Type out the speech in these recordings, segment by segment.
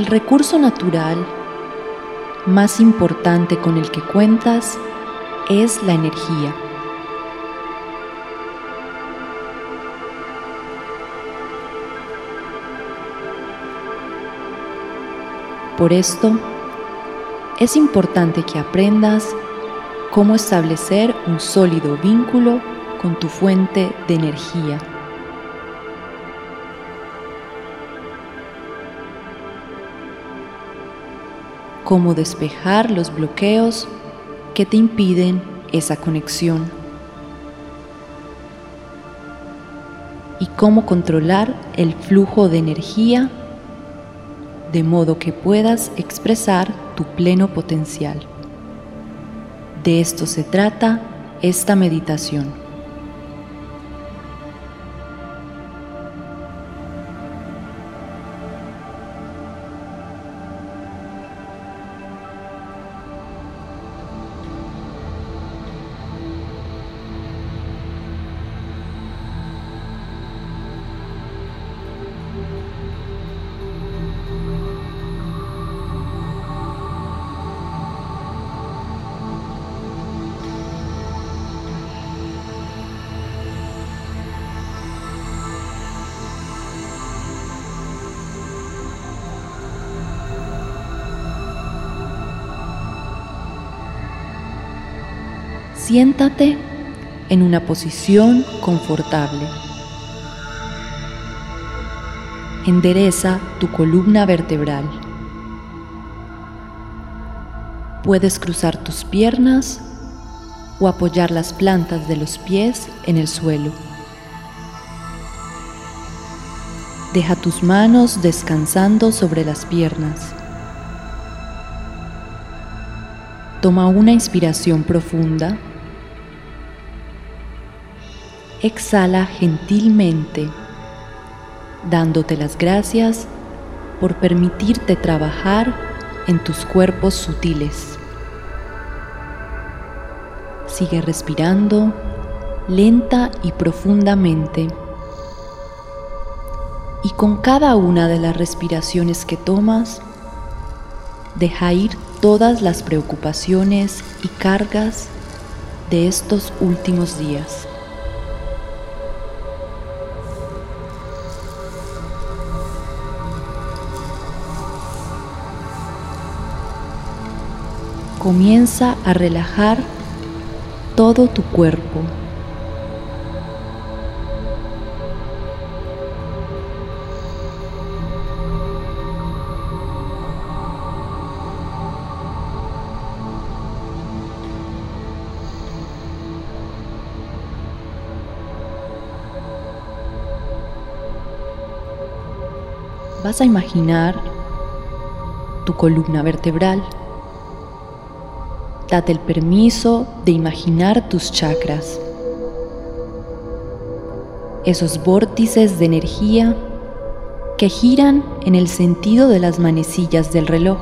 El recurso natural más importante con el que cuentas es la energía. Por esto, es importante que aprendas cómo establecer un sólido vínculo con tu fuente de energía. Cómo despejar los bloqueos que te impiden esa conexión. Y cómo controlar el flujo de energía de modo que puedas expresar tu pleno potencial. De esto se trata esta meditación. Siéntate en una posición confortable. Endereza tu columna vertebral. Puedes cruzar tus piernas o apoyar las plantas de los pies en el suelo. Deja tus manos descansando sobre las piernas. Toma una inspiración profunda exhala gentilmente, dándote las gracias por permitirte trabajar en tus cuerpos sutiles. Sigue respirando lenta y profundamente. Y con cada una de las respiraciones que tomas, deja ir todas las preocupaciones y cargas de estos últimos días. Comienza a relajar todo tu cuerpo. Vas a imaginar tu columna vertebral Date el permiso de imaginar tus chakras, esos vórtices de energía que giran en el sentido de las manecillas del reloj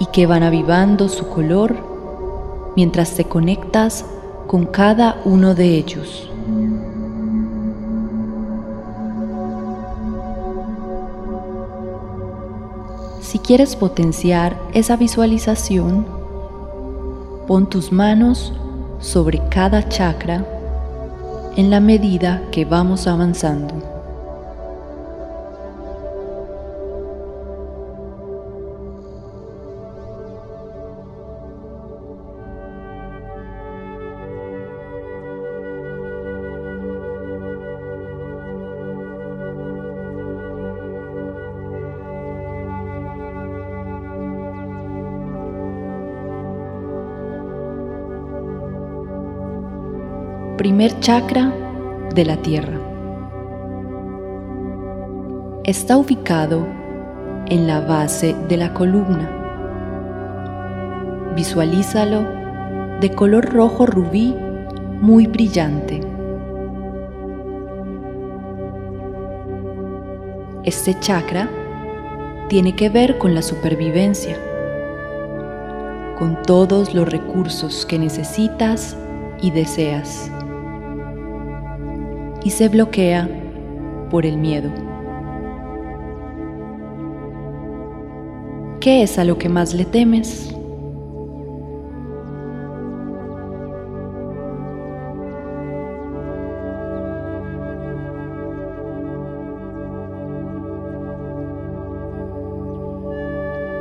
y que van avivando su color mientras te conectas con cada uno de ellos. Si quieres potenciar esa visualización, Pon tus manos sobre cada chakra en la medida que vamos avanzando. Primer chakra de la Tierra. Está ubicado en la base de la columna. Visualízalo de color rojo rubí muy brillante. Este chakra tiene que ver con la supervivencia, con todos los recursos que necesitas y deseas y se bloquea por el miedo. ¿Qué es a lo que más le temes?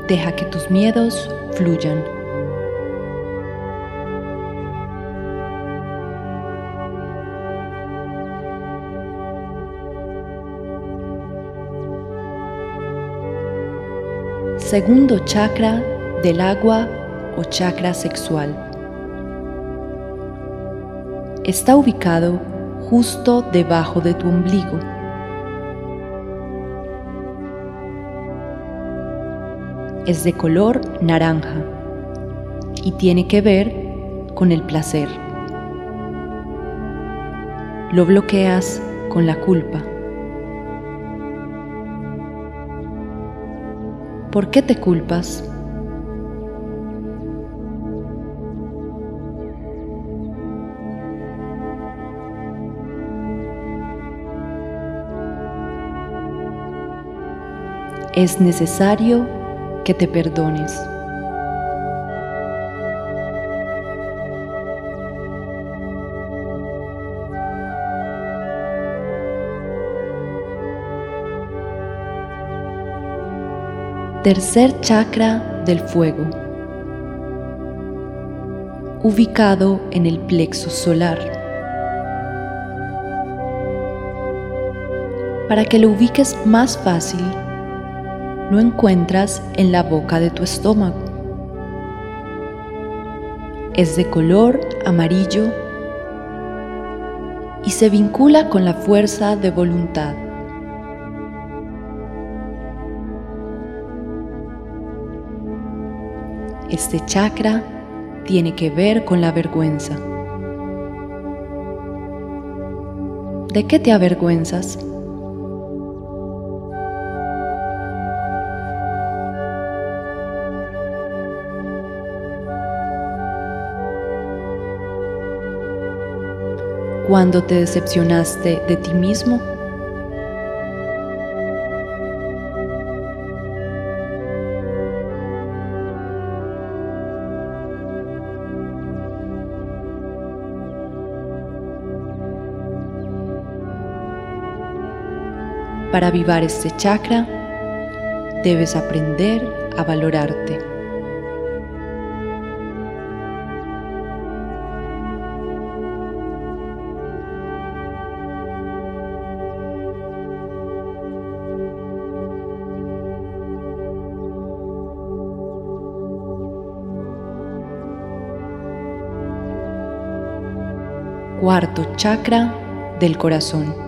Deja que tus miedos fluyan. Segundo chakra del agua o chakra sexual. Está ubicado justo debajo de tu ombligo. Es de color naranja y tiene que ver con el placer. Lo bloqueas con la culpa. ¿Por qué te culpas? Es necesario que te perdones. Tercer chakra del fuego, ubicado en el plexo solar. Para que lo ubiques más fácil, lo encuentras en la boca de tu estómago. Es de color amarillo y se vincula con la fuerza de voluntad. Este chakra tiene que ver con la vergüenza. ¿De qué te avergüenzas? ¿Cuándo te decepcionaste de ti mismo? Para avivar este chakra, debes aprender a valorarte. Cuarto chakra del corazón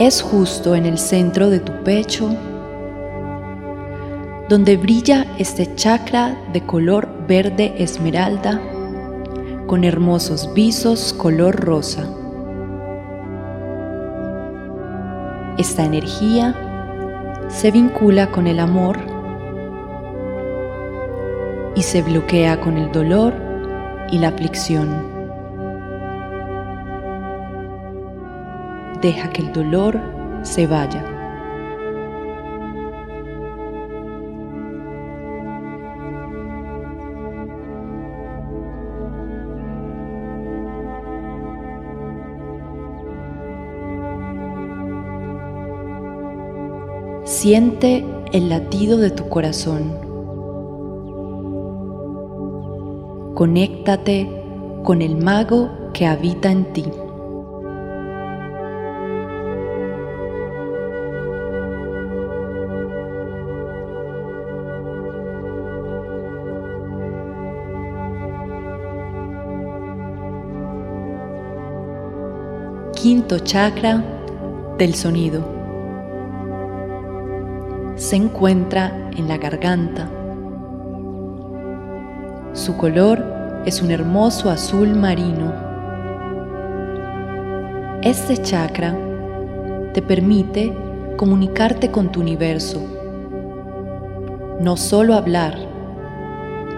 es justo en el centro de tu pecho, donde brilla este chakra de color verde esmeralda con hermosos visos color rosa. Esta energía se vincula con el amor y se bloquea con el dolor y la aflicción. Deja que el dolor se vaya. Siente el latido de tu corazón. Conéctate con el mago que habita en ti. Quinto chakra del sonido. Se encuentra en la garganta. Su color es un hermoso azul marino. Este chakra te permite comunicarte con tu universo. No solo hablar,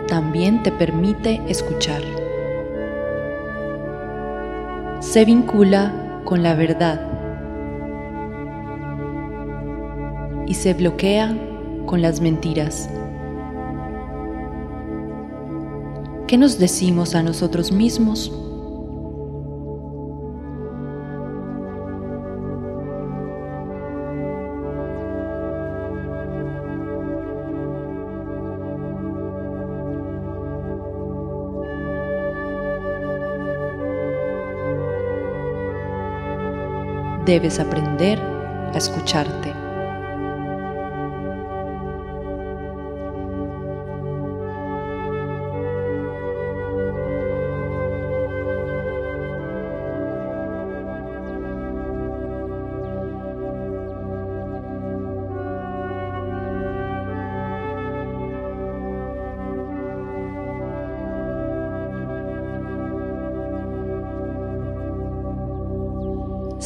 también te permite escuchar. Se vincula con la verdad y se bloquea con las mentiras. ¿Qué nos decimos a nosotros mismos? Debes aprender a escucharte.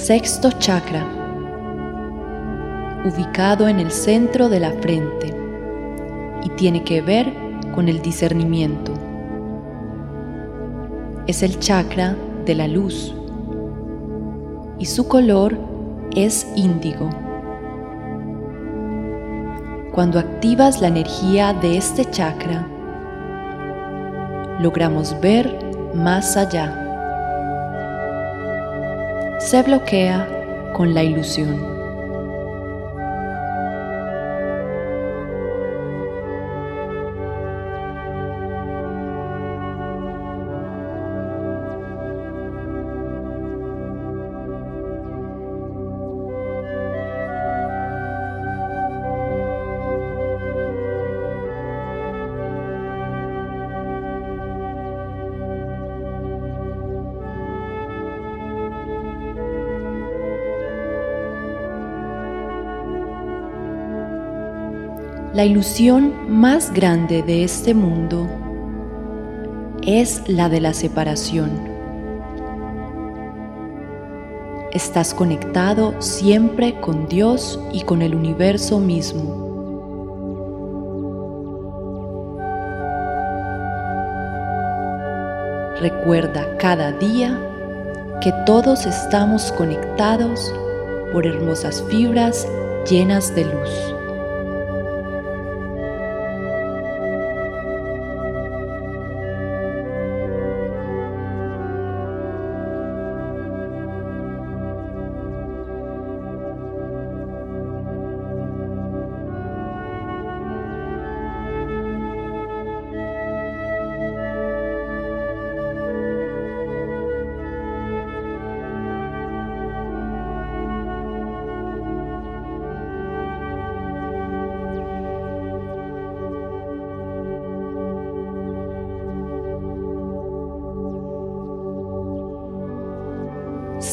Sexto chakra, ubicado en el centro de la frente y tiene que ver con el discernimiento. Es el chakra de la luz y su color es índigo. Cuando activas la energía de este chakra, logramos ver más allá se bloquea con la ilusión. La ilusión más grande de este mundo es la de la separación. Estás conectado siempre con Dios y con el universo mismo. Recuerda cada día que todos estamos conectados por hermosas fibras llenas de luz.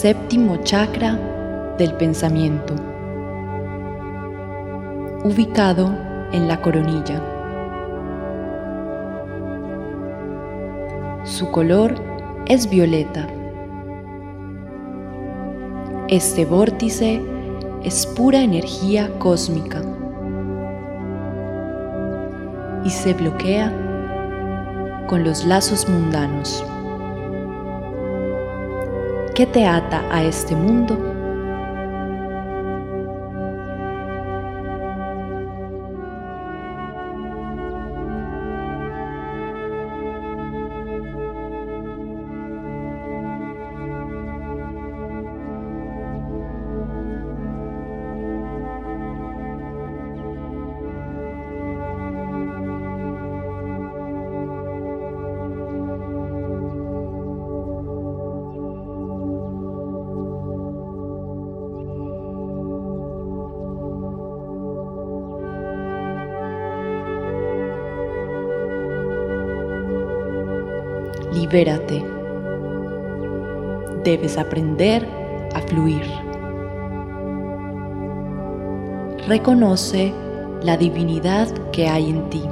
Séptimo chakra del pensamiento, ubicado en la coronilla. Su color es violeta. Este vórtice es pura energía cósmica y se bloquea con los lazos mundanos. ¿Qué te ata a este mundo? Libérate. Debes aprender a fluir. Reconoce la divinidad que hay en ti.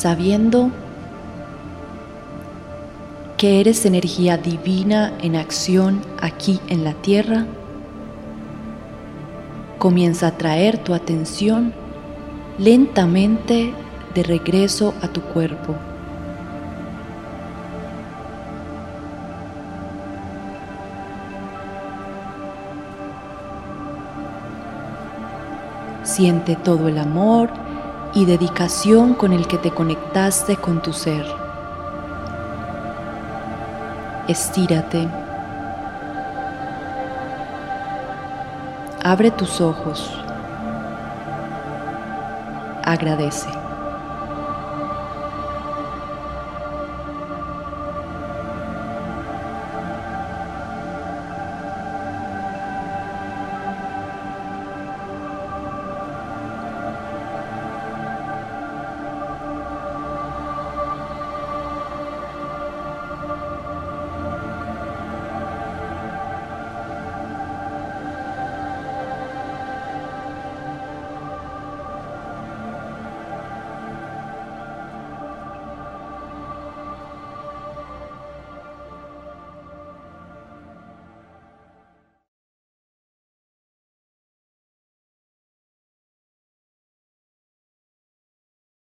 Sabiendo que eres energía divina en acción aquí en la tierra, comienza a traer tu atención lentamente de regreso a tu cuerpo. Siente todo el amor y dedicación con el que te conectaste con tu ser. Estírate. Abre tus ojos. Agradece.